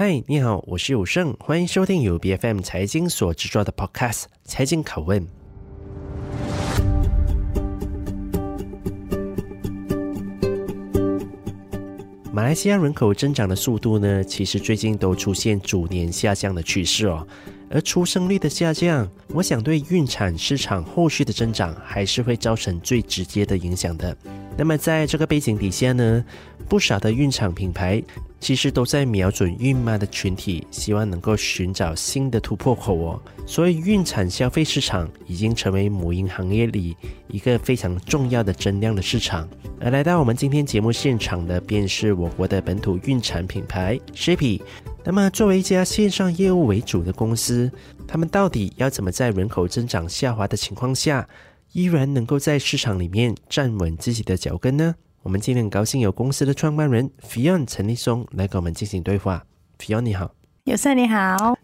嗨，你好，我是有胜，欢迎收听由 BFM 财经所制作的 Podcast《财经拷问》。马来西亚人口增长的速度呢，其实最近都出现逐年下降的趋势哦。而出生率的下降，我想对孕产市场后续的增长还是会造成最直接的影响的。那么在这个背景底下呢，不少的孕产品牌其实都在瞄准孕妈的群体，希望能够寻找新的突破口哦。所以孕产消费市场已经成为母婴行业里一个非常重要的增量的市场。而来到我们今天节目现场的，便是我国的本土孕产品牌 Shapey。那么，作为一家线上业务为主的公司，他们到底要怎么在人口增长下滑的情况下，依然能够在市场里面站稳自己的脚跟呢？我们今天很高兴有公司的创办人 Fion 陈立松来跟我们进行对话。Fion 你好，有胜你好。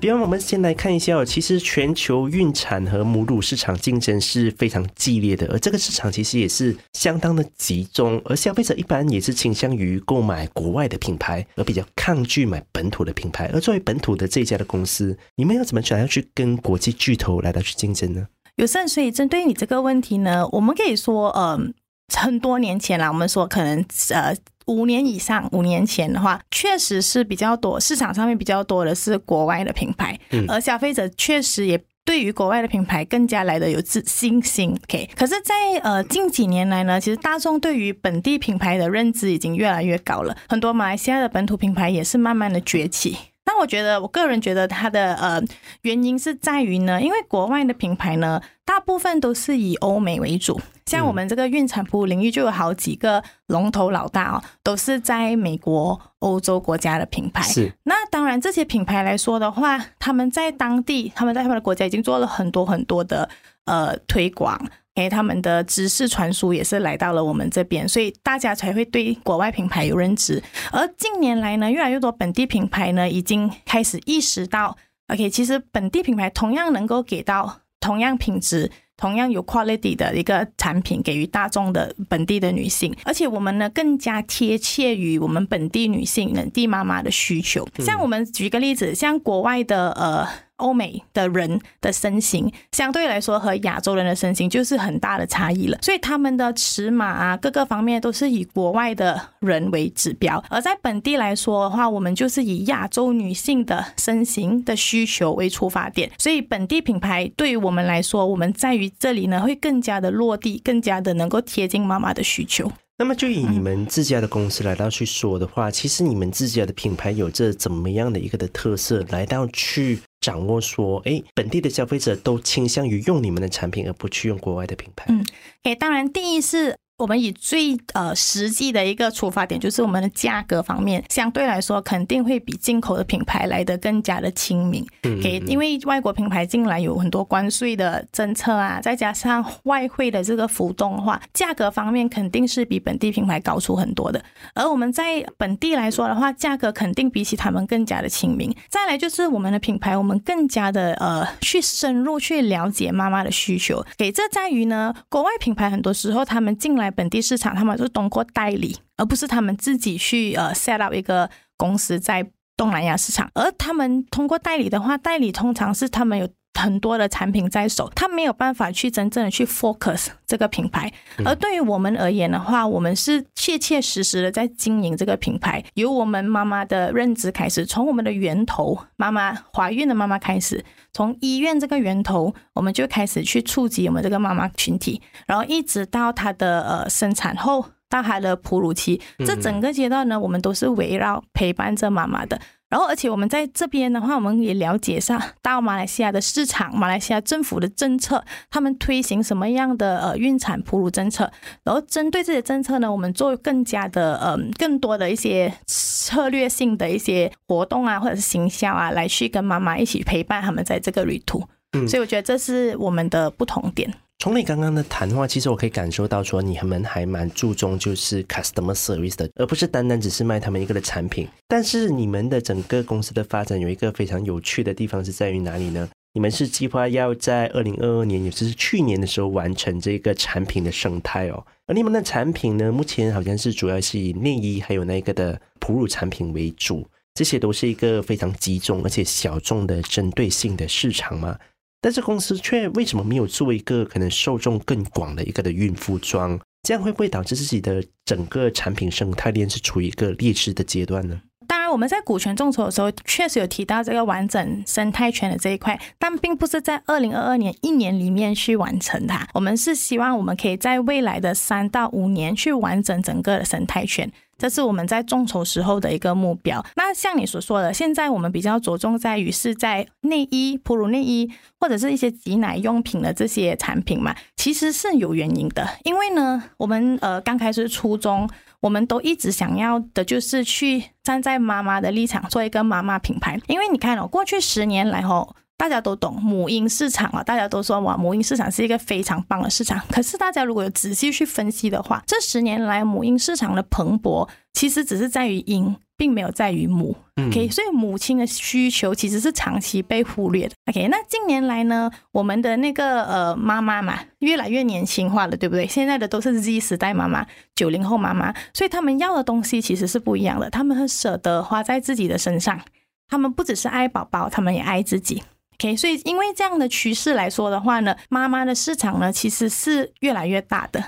比方，我们先来看一下，其实全球孕产和母乳市场竞争是非常激烈的，而这个市场其实也是相当的集中，而消费者一般也是倾向于购买国外的品牌，而比较抗拒买本土的品牌。而作为本土的这一家的公司，你们要怎么想要去跟国际巨头来到去竞争呢？有胜，所以针对你这个问题呢，我们可以说，嗯，很多年前啦，我们说可能呃。五年以上，五年前的话，确实是比较多，市场上面比较多的是国外的品牌，嗯，而消费者确实也对于国外的品牌更加来的有自信心。OK，可是在，在呃近几年来呢，其实大众对于本地品牌的认知已经越来越高了，很多马来西亚的本土品牌也是慢慢的崛起。那我觉得，我个人觉得它的呃原因是在于呢，因为国外的品牌呢，大部分都是以欧美为主，像我们这个孕产哺乳领域就有好几个龙头老大哦，都是在美国、欧洲国家的品牌。是。那当然，这些品牌来说的话，他们在当地，他们在他们的国家已经做了很多很多的呃推广。诶，他们的知识传输也是来到了我们这边，所以大家才会对国外品牌有认知。而近年来呢，越来越多本地品牌呢，已经开始意识到，OK，其实本地品牌同样能够给到同样品质、同样有 quality 的一个产品，给予大众的本地的女性，而且我们呢更加贴切于我们本地女性、本地妈妈的需求。像我们举个例子，像国外的呃。欧美的人的身形相对来说和亚洲人的身形就是很大的差异了，所以他们的尺码啊，各个方面都是以国外的人为指标，而在本地来说的话，我们就是以亚洲女性的身形的需求为出发点，所以本地品牌对于我们来说，我们在于这里呢会更加的落地，更加的能够贴近妈妈的需求。那么，就以你们自家的公司来到去说的话，其实你们自家的品牌有着怎么样的一个的特色，来到去掌握说，哎，本地的消费者都倾向于用你们的产品，而不去用国外的品牌。嗯，哎，当然，第一是。我们以最呃实际的一个出发点，就是我们的价格方面，相对来说肯定会比进口的品牌来得更加的亲民。给，因为外国品牌进来有很多关税的政策啊，再加上外汇的这个浮动的话，价格方面肯定是比本地品牌高出很多的。而我们在本地来说的话，价格肯定比起他们更加的亲民。再来就是我们的品牌，我们更加的呃去深入去了解妈妈的需求。给，这在于呢，国外品牌很多时候他们进来。本地市场，他们是通过代理，而不是他们自己去呃 set up 一个公司在东南亚市场。而他们通过代理的话，代理通常是他们有很多的产品在手，他没有办法去真正的去 focus 这个品牌。而对于我们而言的话，我们是切切实实的在经营这个品牌，由我们妈妈的认知开始，从我们的源头，妈妈怀孕的妈妈开始。从医院这个源头，我们就开始去触及我们这个妈妈群体，然后一直到她的呃生产后，到她的哺乳期，这整个阶段呢，我们都是围绕陪伴着妈妈的。然后，而且我们在这边的话，我们也了解一下到马来西亚的市场，马来西亚政府的政策，他们推行什么样的呃孕产哺乳政策，然后针对这些政策呢，我们做更加的嗯、呃、更多的一些策略性的一些活动啊，或者是行销啊，来去跟妈妈一起陪伴他们在这个旅途。嗯，所以我觉得这是我们的不同点。从你刚刚的谈话，其实我可以感受到，说你们还蛮注重就是 customer service 的，而不是单单只是卖他们一个的产品。但是你们的整个公司的发展有一个非常有趣的地方是在于哪里呢？你们是计划要在二零二二年，也就是去年的时候完成这个产品的生态哦。而你们的产品呢，目前好像是主要是以内衣还有那个的哺乳产品为主，这些都是一个非常集中而且小众的针对性的市场嘛。但是公司却为什么没有做一个可能受众更广的一个的孕妇装？这样会不会导致自己的整个产品生态链是处于一个劣势的阶段呢？当然，我们在股权众筹的时候确实有提到这个完整生态圈的这一块，但并不是在二零二二年一年里面去完成它。我们是希望我们可以在未来的三到五年去完整整个的生态圈。这是我们在众筹时候的一个目标。那像你所说的，现在我们比较着重在于是在内衣、哺乳内衣或者是一些挤奶用品的这些产品嘛，其实是有原因的。因为呢，我们呃刚开始初衷，我们都一直想要的就是去站在妈妈的立场，做一个妈妈品牌。因为你看哦，过去十年来吼。大家都懂母婴市场啊，大家都说哇，母婴市场是一个非常棒的市场。可是大家如果有仔细去分析的话，这十年来母婴市场的蓬勃，其实只是在于婴，并没有在于母。OK，所以母亲的需求其实是长期被忽略的。OK，那近年来呢，我们的那个呃妈妈嘛，越来越年轻化了，对不对？现在的都是 Z 时代妈妈、九零后妈妈，所以他们要的东西其实是不一样的。他们很舍得花在自己的身上，他们不只是爱宝宝，他们也爱自己。OK，所以因为这样的趋势来说的话呢，妈妈的市场呢其实是越来越大的。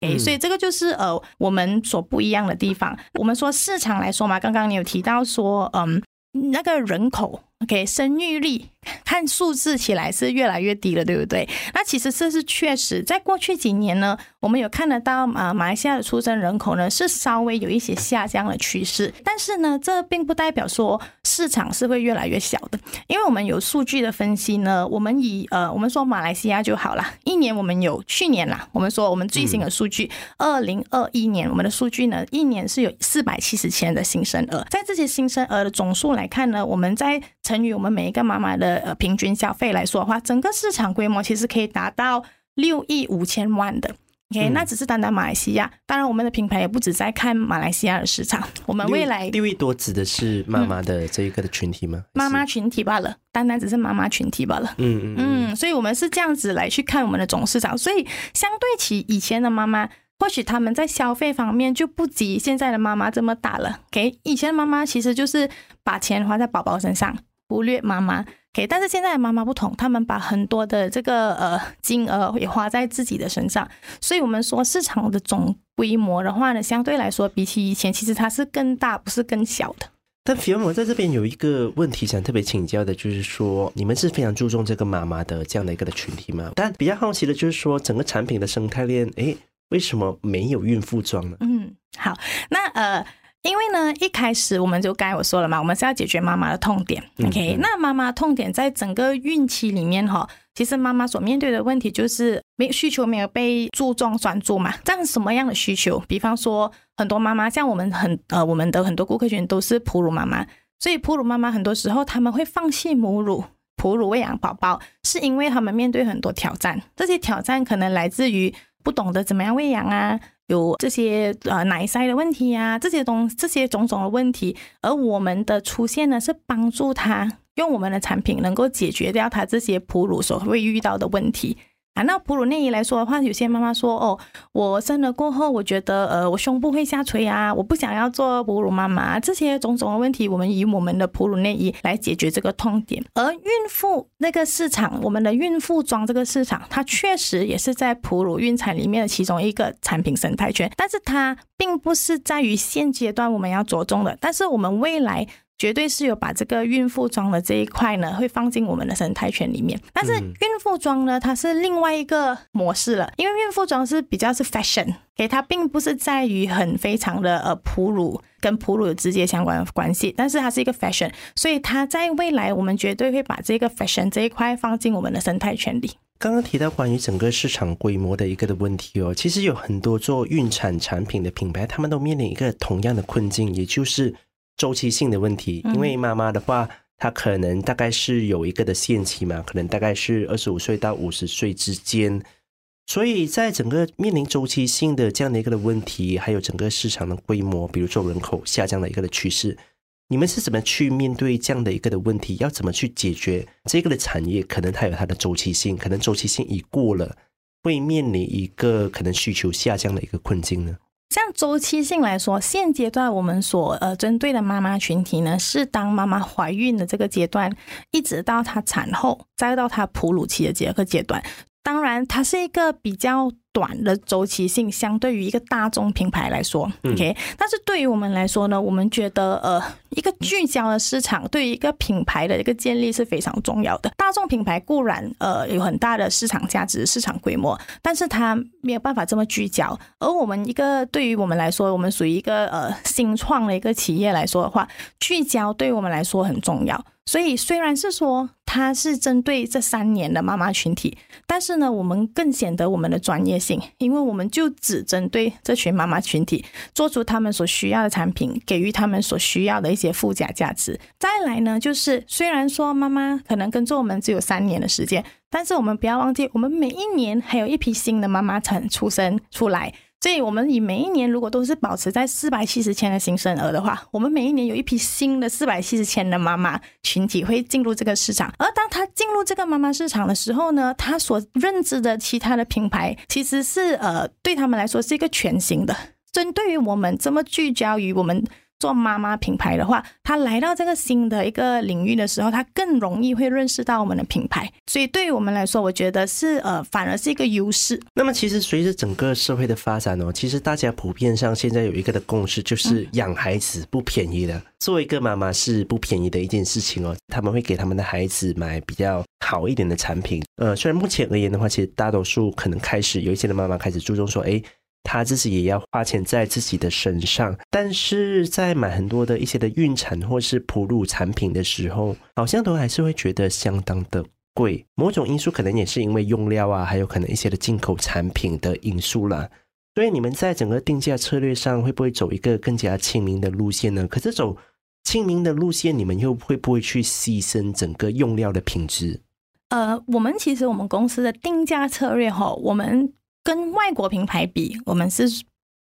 OK，所以这个就是呃我们所不一样的地方。我们说市场来说嘛，刚刚你有提到说，嗯，那个人口。OK，生育率看数字起来是越来越低了，对不对？那其实这是确实，在过去几年呢，我们有看得到啊，马来西亚的出生人口呢是稍微有一些下降的趋势。但是呢，这并不代表说市场是会越来越小的，因为我们有数据的分析呢。我们以呃，我们说马来西亚就好了，一年我们有去年啦，我们说我们最新的数据，二零二一年我们的数据呢，一年是有四百七十千的新生儿，在这些新生儿的总数来看呢，我们在乘以我们每一个妈妈的呃平均消费来说的话，整个市场规模其实可以达到六亿五千万的。OK，、嗯、那只是单单马来西亚。当然，我们的品牌也不止在看马来西亚的市场。我们未来六亿多指的是妈妈的这一个的群体吗？妈妈群体罢了，单单只是妈妈群体罢了。嗯嗯嗯。所以，我们是这样子来去看我们的总市场。所以，相对起以前的妈妈。或许他们在消费方面就不及现在的妈妈这么大了。给以前的妈妈其实就是把钱花在宝宝身上，忽略妈妈。给但是现在的妈妈不同，他们把很多的这个呃金额也花在自己的身上。所以，我们说市场的总规模的话呢，相对来说比起以前，其实它是更大，不是更小的。但 Fiona，我在这边有一个问题想特别请教的，就是说你们是非常注重这个妈妈的这样的一个的群体吗？但比较好奇的就是说，整个产品的生态链，诶。为什么没有孕妇装呢？嗯，好，那呃，因为呢，一开始我们就刚才我说了嘛，我们是要解决妈妈的痛点。OK，那妈妈痛点在整个孕期里面哈，其实妈妈所面对的问题就是没需求没有被注重专注嘛。这样什么样的需求？比方说，很多妈妈像我们很呃，我们的很多顾客群都是哺乳妈妈，所以哺乳妈妈很多时候他们会放弃母乳、哺乳喂养宝宝，是因为他们面对很多挑战。这些挑战可能来自于。不懂得怎么样喂养啊，有这些呃奶塞的问题啊，这些东这些种种的问题，而我们的出现呢，是帮助他用我们的产品能够解决掉他这些哺乳所会遇到的问题。啊，那哺乳内衣来说的话，有些妈妈说，哦，我生了过后，我觉得，呃，我胸部会下垂啊，我不想要做哺乳妈妈，这些种种的问题，我们以我们的哺乳内衣来解决这个痛点。而孕妇那个市场，我们的孕妇装这个市场，它确实也是在哺乳孕产里面的其中一个产品生态圈，但是它并不是在于现阶段我们要着重的，但是我们未来。绝对是有把这个孕妇装的这一块呢，会放进我们的生态圈里面。但是孕妇装呢，它是另外一个模式了，因为孕妇装是比较是 fashion，给它并不是在于很非常的呃哺乳跟哺乳有直接相关的关系，但是它是一个 fashion，所以它在未来我们绝对会把这个 fashion 这一块放进我们的生态圈里。刚刚提到关于整个市场规模的一个的问题哦，其实有很多做孕产产品的品牌，他们都面临一个同样的困境，也就是。周期性的问题，因为妈妈的话，她可能大概是有一个的限期嘛，可能大概是二十五岁到五十岁之间，所以在整个面临周期性的这样的一个的问题，还有整个市场的规模，比如说人口下降的一个的趋势，你们是怎么去面对这样的一个的问题？要怎么去解决这个的产业？可能它有它的周期性，可能周期性已过了，会面临一个可能需求下降的一个困境呢？像周期性来说，现阶段我们所呃针对的妈妈群体呢，是当妈妈怀孕的这个阶段，一直到她产后，再到她哺乳期的这个阶段。当然，它是一个比较短的周期性，相对于一个大众品牌来说，OK。但是对于我们来说呢，我们觉得呃，一个聚焦的市场对于一个品牌的一个建立是非常重要的。大众品牌固然呃有很大的市场价值、市场规模，但是它没有办法这么聚焦。而我们一个对于我们来说，我们属于一个呃新创的一个企业来说的话，聚焦对于我们来说很重要。所以，虽然是说它是针对这三年的妈妈群体，但是呢，我们更显得我们的专业性，因为我们就只针对这群妈妈群体，做出他们所需要的产品，给予他们所需要的一些附加价值。再来呢，就是虽然说妈妈可能跟着我们只有三年的时间，但是我们不要忘记，我们每一年还有一批新的妈妈产出生出来。所以，我们以每一年如果都是保持在四百七十千的新生儿的话，我们每一年有一批新的四百七十千的妈妈群体会进入这个市场。而当她进入这个妈妈市场的时候呢，她所认知的其他的品牌，其实是呃，对他们来说是一个全新的。针对于我们这么聚焦于我们。做妈妈品牌的话，她来到这个新的一个领域的时候，她更容易会认识到我们的品牌。所以对于我们来说，我觉得是呃，反而是一个优势。那么，其实随着整个社会的发展哦，其实大家普遍上现在有一个的共识，就是养孩子不便宜的。作为一个妈妈是不便宜的一件事情哦。他们会给他们的孩子买比较好一点的产品。呃，虽然目前而言的话，其实大多数可能开始有一些的妈妈开始注重说，哎。他自己也要花钱在自己的身上，但是在买很多的一些的孕产或是哺乳产品的时候，好像都还是会觉得相当的贵。某种因素可能也是因为用料啊，还有可能一些的进口产品的因素啦。所以你们在整个定价策略上会不会走一个更加亲民的路线呢？可是走亲民的路线，你们又会不会去牺牲整个用料的品质？呃，我们其实我们公司的定价策略哈，我们。跟外国品牌比，我们是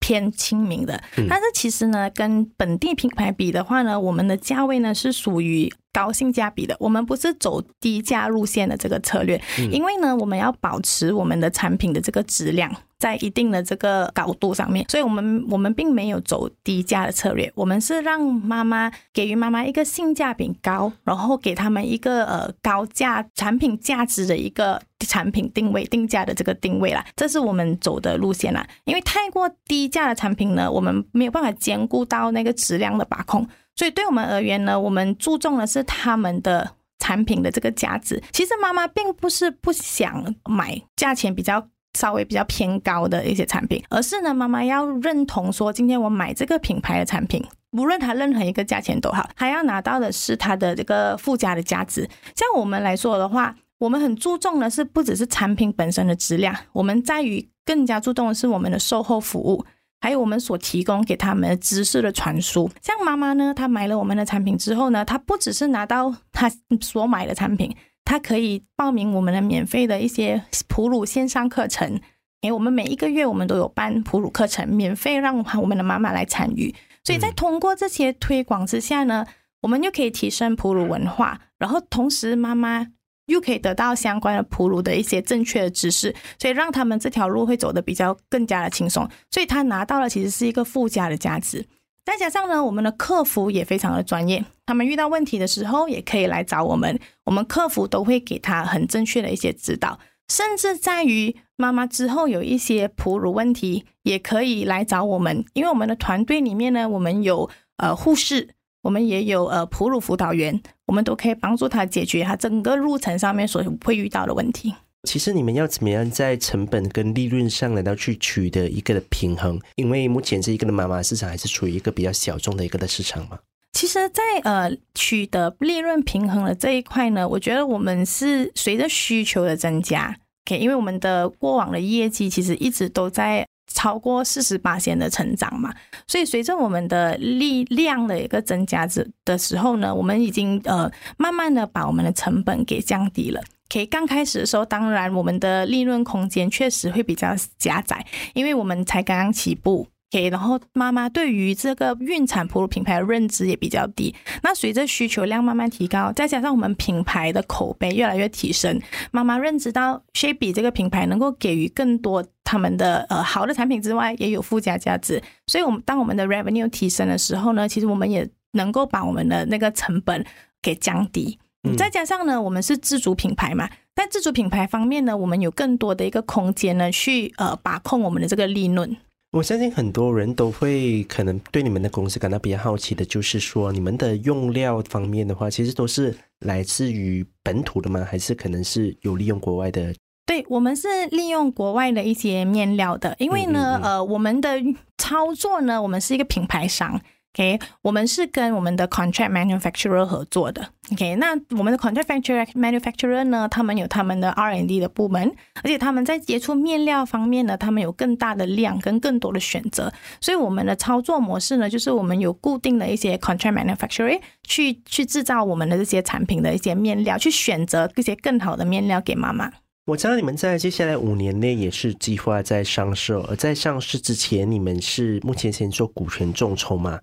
偏亲民的。但是其实呢，跟本地品牌比的话呢，我们的价位呢是属于高性价比的。我们不是走低价路线的这个策略，因为呢，我们要保持我们的产品的这个质量。在一定的这个高度上面，所以我们我们并没有走低价的策略，我们是让妈妈给予妈妈一个性价比高，然后给他们一个呃高价产品价值的一个产品定位定价的这个定位啦，这是我们走的路线啦。因为太过低价的产品呢，我们没有办法兼顾到那个质量的把控，所以对我们而言呢，我们注重的是他们的产品的这个价值。其实妈妈并不是不想买价钱比较。稍微比较偏高的一些产品，而是呢，妈妈要认同说，今天我买这个品牌的产品，无论它任何一个价钱都好，还要拿到的是它的这个附加的价值。像我们来说的话，我们很注重的是不只是产品本身的质量，我们在于更加注重的是我们的售后服务，还有我们所提供给他们的知识的传输。像妈妈呢，她买了我们的产品之后呢，她不只是拿到她所买的产品。他可以报名我们的免费的一些哺乳线上课程，诶，我们每一个月我们都有办哺乳课程，免费让我们的妈妈来参与。所以在通过这些推广之下呢，我们又可以提升哺乳文化，然后同时妈妈又可以得到相关的哺乳的一些正确的知识，所以让他们这条路会走得比较更加的轻松。所以他拿到了其实是一个附加的价值。再加上呢，我们的客服也非常的专业，他们遇到问题的时候也可以来找我们，我们客服都会给他很正确的一些指导，甚至在于妈妈之后有一些哺乳问题，也可以来找我们，因为我们的团队里面呢，我们有呃护士，我们也有呃哺乳辅导员，我们都可以帮助他解决他整个路程上面所会遇到的问题。其实你们要怎么样在成本跟利润上来到去取得一个的平衡？因为目前这一个的妈妈市场还是处于一个比较小众的一个的市场嘛。其实在，呃取得利润平衡的这一块呢，我觉得我们是随着需求的增加，OK，因为我们的过往的业绩其实一直都在超过四十八线的成长嘛，所以随着我们的力量的一个增加之的时候呢，我们已经呃慢慢的把我们的成本给降低了。OK，刚开始的时候，当然我们的利润空间确实会比较狭窄，因为我们才刚刚起步。，OK，然后妈妈对于这个孕产哺乳品牌的认知也比较低。那随着需求量慢慢提高，再加上我们品牌的口碑越来越提升，妈妈认知到 Shape 这个品牌能够给予更多他们的呃好的产品之外，也有附加价值。所以，我们当我们的 revenue 提升的时候呢，其实我们也能够把我们的那个成本给降低。再加上呢，我们是自主品牌嘛，在自主品牌方面呢，我们有更多的一个空间呢，去呃把控我们的这个利润。我相信很多人都会可能对你们的公司感到比较好奇的，就是说你们的用料方面的话，其实都是来自于本土的吗？还是可能是有利用国外的？对，我们是利用国外的一些面料的，因为呢，嗯嗯嗯呃，我们的操作呢，我们是一个品牌商。OK，我们是跟我们的 contract manufacturer 合作的。OK，那我们的 contract manufacturer 呢，他们有他们的 R&D 的部门，而且他们在接触面料方面呢，他们有更大的量跟更多的选择。所以我们的操作模式呢，就是我们有固定的一些 contract manufacturer 去去制造我们的这些产品的一些面料，去选择一些更好的面料给妈妈。我知道你们在接下来五年内也是计划在上市，而在上市之前，你们是目前先做股权众筹嘛？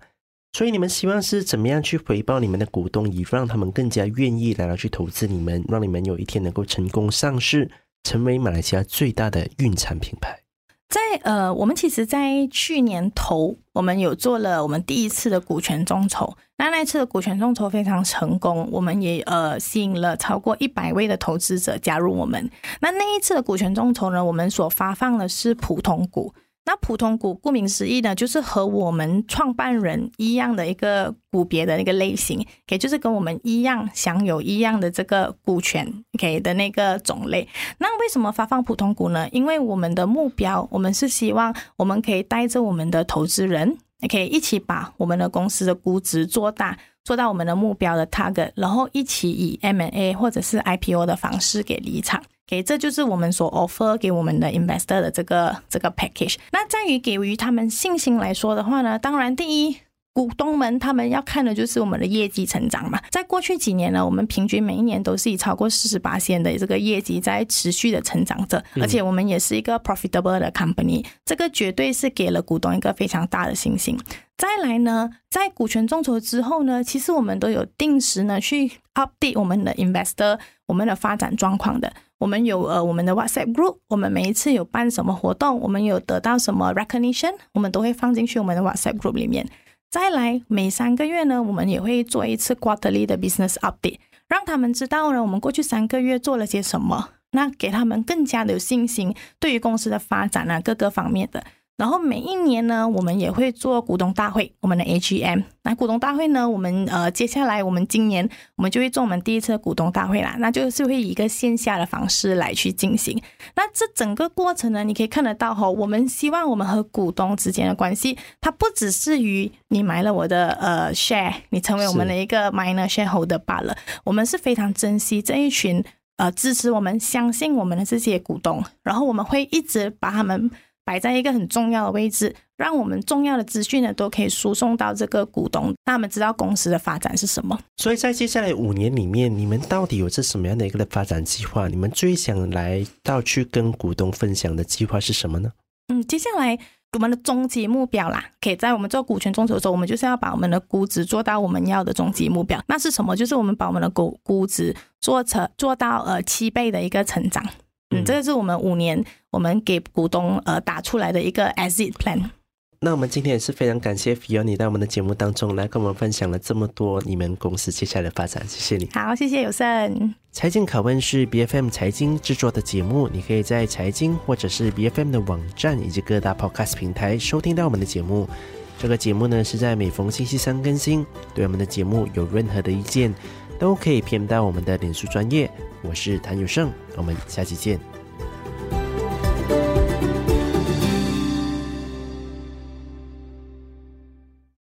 所以你们希望是怎么样去回报你们的股东，以让他们更加愿意来到去投资你们，让你们有一天能够成功上市，成为马来西亚最大的孕产品牌？在呃，我们其实，在去年头，我们有做了我们第一次的股权众筹，那那次的股权众筹非常成功，我们也呃吸引了超过一百位的投资者加入我们。那那一次的股权众筹呢，我们所发放的是普通股。那普通股顾名思义呢，就是和我们创办人一样的一个股别的那个类型，给就是跟我们一样享有一样的这个股权给的那个种类。那为什么发放普通股呢？因为我们的目标，我们是希望我们可以带着我们的投资人，可以一起把我们的公司的估值做大，做到我们的目标的 target，然后一起以 M&A 或者是 IPO 的方式给离场。诶，这就是我们所 offer 给我们的 investor 的这个这个 package。那在于给予他们信心来说的话呢，当然第一，股东们他们要看的就是我们的业绩成长嘛。在过去几年呢，我们平均每一年都是以超过四十八线的这个业绩在持续的成长着，而且我们也是一个 profitable 的 company，这个绝对是给了股东一个非常大的信心。再来呢，在股权众筹之后呢，其实我们都有定时呢去 update 我们的 investor 我们的发展状况的。我们有呃我们的 WhatsApp group，我们每一次有办什么活动，我们有得到什么 recognition，我们都会放进去我们的 WhatsApp group 里面。再来每三个月呢，我们也会做一次 quarterly 的 business update，让他们知道呢我们过去三个月做了些什么，那给他们更加的有信心，对于公司的发展啊各个方面的。然后每一年呢，我们也会做股东大会，我们的 AGM。那股东大会呢，我们呃接下来我们今年我们就会做我们第一次的股东大会啦，那就是会以一个线下的方式来去进行。那这整个过程呢，你可以看得到哈，我们希望我们和股东之间的关系，它不只是于你买了我的呃 share，你成为我们的一个 minor shareholder 罢了。我们是非常珍惜这一群呃支持我们、相信我们的这些股东，然后我们会一直把他们。摆在一个很重要的位置，让我们重要的资讯呢都可以输送到这个股东，让他们知道公司的发展是什么。所以在接下来五年里面，你们到底有着什么样的一个的发展计划？你们最想来到去跟股东分享的计划是什么呢？嗯，接下来我们的终极目标啦，可以在我们做股权众筹的时候，我们就是要把我们的估值做到我们要的终极目标。那是什么？就是我们把我们的股估值做成做到呃七倍的一个成长。嗯，这个是我们五年我们给股东呃打出来的一个 exit plan。那我们今天也是非常感谢 Fiona 在我们的节目当中来跟我们分享了这么多你们公司接下来的发展，谢谢你。好，谢谢有胜。财经拷问是 BFM 财经制作的节目，你可以在财经或者是 BFM 的网站以及各大 Podcast 平台收听到我们的节目。这个节目呢是在每逢星期三更新。对我们的节目有任何的意见，都可以 PM 到我们的脸书专业。我是谭友胜，我们下期见。